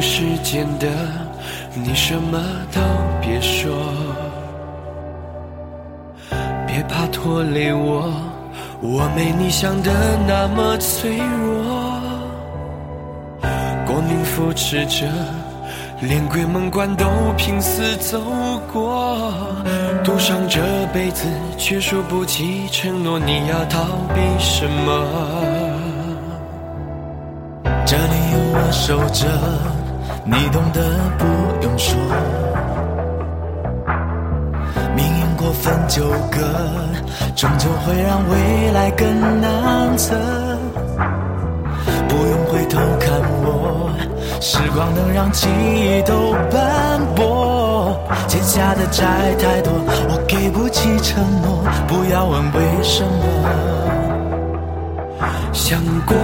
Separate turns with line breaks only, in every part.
时间的，你什么都别说，别怕拖累我，我没你想的那么脆弱。光明扶持着，连鬼门关都拼死走过，赌上这辈子，却输不起承诺。你要逃避什么？
这里有我守着，你懂得不用说。命运过分纠葛，终究会让未来更难测。不用回头看我，时光能让记忆都斑驳。欠下的债太多，我给不起承诺。不要问为什么。
想过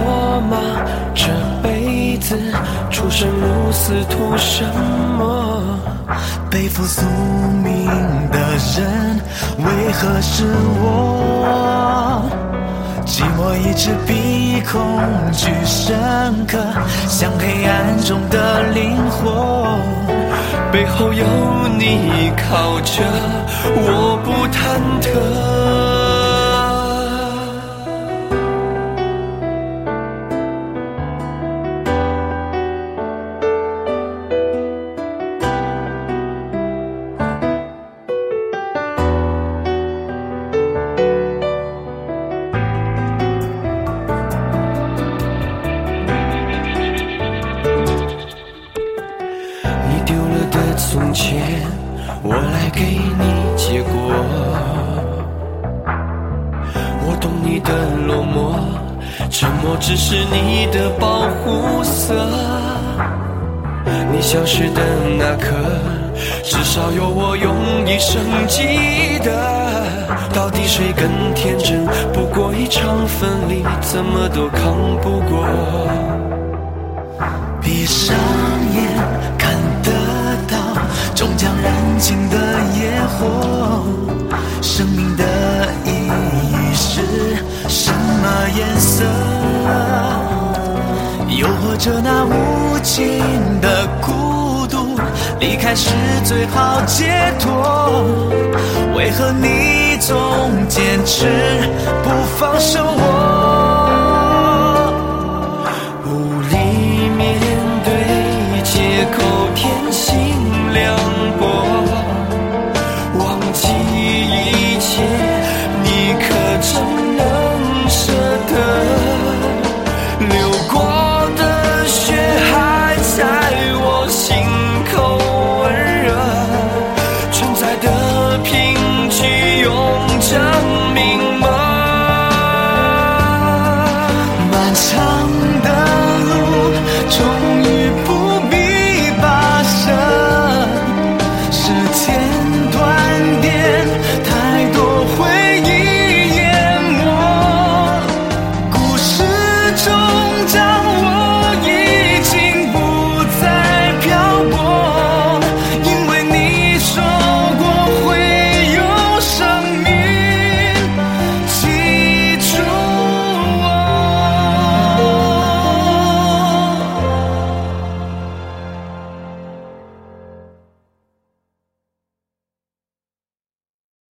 生如死图什么？
背负宿命的人为何是我？寂寞一直比恐惧深刻，像黑暗中的灵魂。
背后有你靠着，我不忐忑。从前，我来给你结果。我懂你的落寞，沉默只是你的保护色。你消失的那刻，至少有我用一生记得。到底谁更天真？不过一场分离，怎么都扛不过。
闭上，终将燃尽的野火。生命的意义是什么颜色？又或者那无尽的孤独，离开是最好解脱。为何你总坚持不？